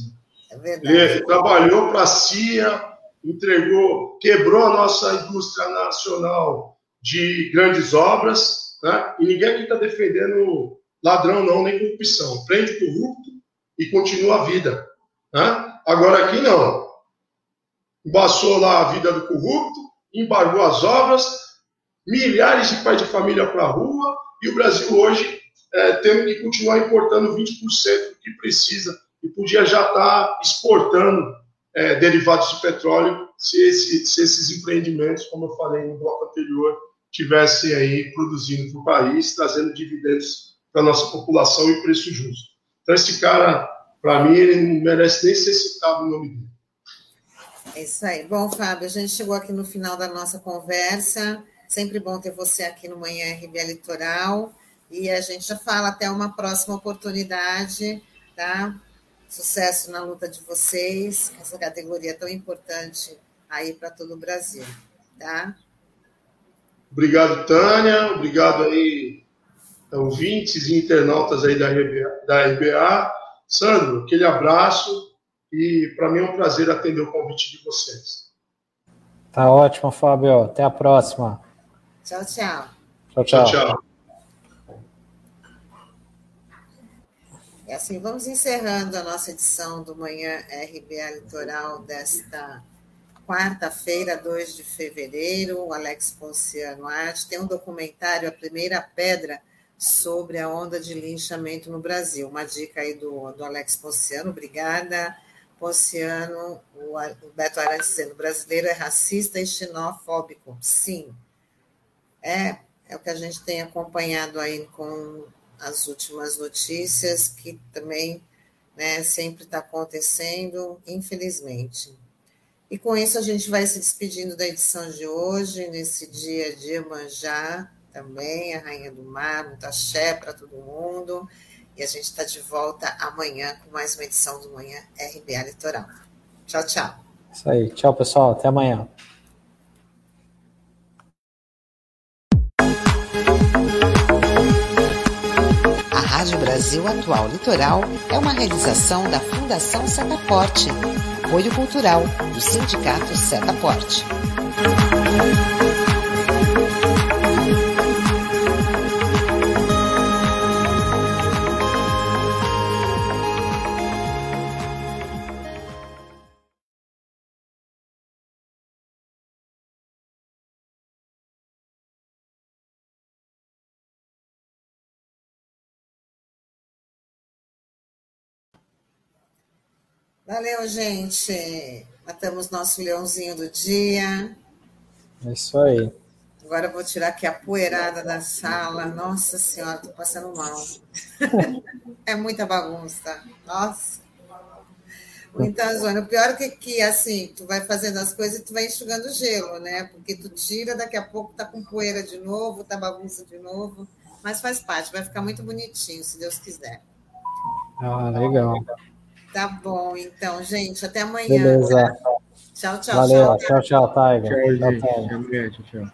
É verdade. Ele trabalhou para a CIA, entregou, quebrou a nossa indústria nacional de grandes obras, né? e ninguém aqui está defendendo ladrão não, nem corrupção. Prende corrupto e continua a vida. Né? Agora aqui não. Embaçou lá a vida do corrupto, embargou as obras, milhares de pais de família para a rua, e o Brasil hoje é, que continuar importando 20% do que precisa e podia já estar tá exportando é, derivados de petróleo se, esse, se, esses empreendimentos, como eu falei no bloco anterior, tivessem aí produzindo para o país, trazendo dividendos para a nossa população e preço justo. Então, esse cara, para mim, ele não merece nem ser citado o nome dele. É isso aí. Bom, Fábio, a gente chegou aqui no final da nossa conversa. Sempre bom ter você aqui no Manhã RBA Litoral. E a gente já fala até uma próxima oportunidade, tá? Sucesso na luta de vocês, essa categoria tão importante aí para todo o Brasil, tá? Obrigado, Tânia. Obrigado aí, ouvintes e internautas aí da RBA. Da RBA. Sandro, aquele abraço e para mim é um prazer atender o convite de vocês. Tá ótimo, Fábio. Até a próxima. Tchau, tchau. Tchau, tchau. tchau, tchau. É assim, vamos encerrando a nossa edição do Manhã RBA Litoral desta quarta-feira, 2 de fevereiro. O Alex Ponciano Arte tem um documentário, A Primeira Pedra, sobre a onda de linchamento no Brasil. Uma dica aí do, do Alex Ponciano, obrigada. Ponciano, o, Beto Arantes dizendo, brasileiro é racista e xenofóbico. Sim, é, é o que a gente tem acompanhado aí com as últimas notícias, que também né, sempre está acontecendo, infelizmente. E com isso a gente vai se despedindo da edição de hoje, nesse dia de Iemanjá, também, a Rainha do Mar, muito axé para todo mundo. E a gente está de volta amanhã com mais uma edição do Manhã RBA Litoral. Tchau, tchau. Isso aí. Tchau, pessoal. Até amanhã. Rádio Brasil Atual Litoral é uma realização da Fundação Setaporte, apoio cultural do Sindicato Setaporte. Valeu, gente. Matamos nosso leãozinho do dia. É isso aí. Agora eu vou tirar aqui a poeirada da sala. Nossa Senhora, tô passando mal. é muita bagunça. Nossa. Muita zona. O pior é que, que, assim, tu vai fazendo as coisas e tu vai enxugando gelo, né? Porque tu tira, daqui a pouco tá com poeira de novo, tá bagunça de novo. Mas faz parte, vai ficar muito bonitinho, se Deus quiser. Ah, legal. Tá bom, então, gente. Até amanhã. Beleza. Tchau, tchau. Valeu. Tchau, tchau, Tiger. Tchau, gente. Tchau, tchau.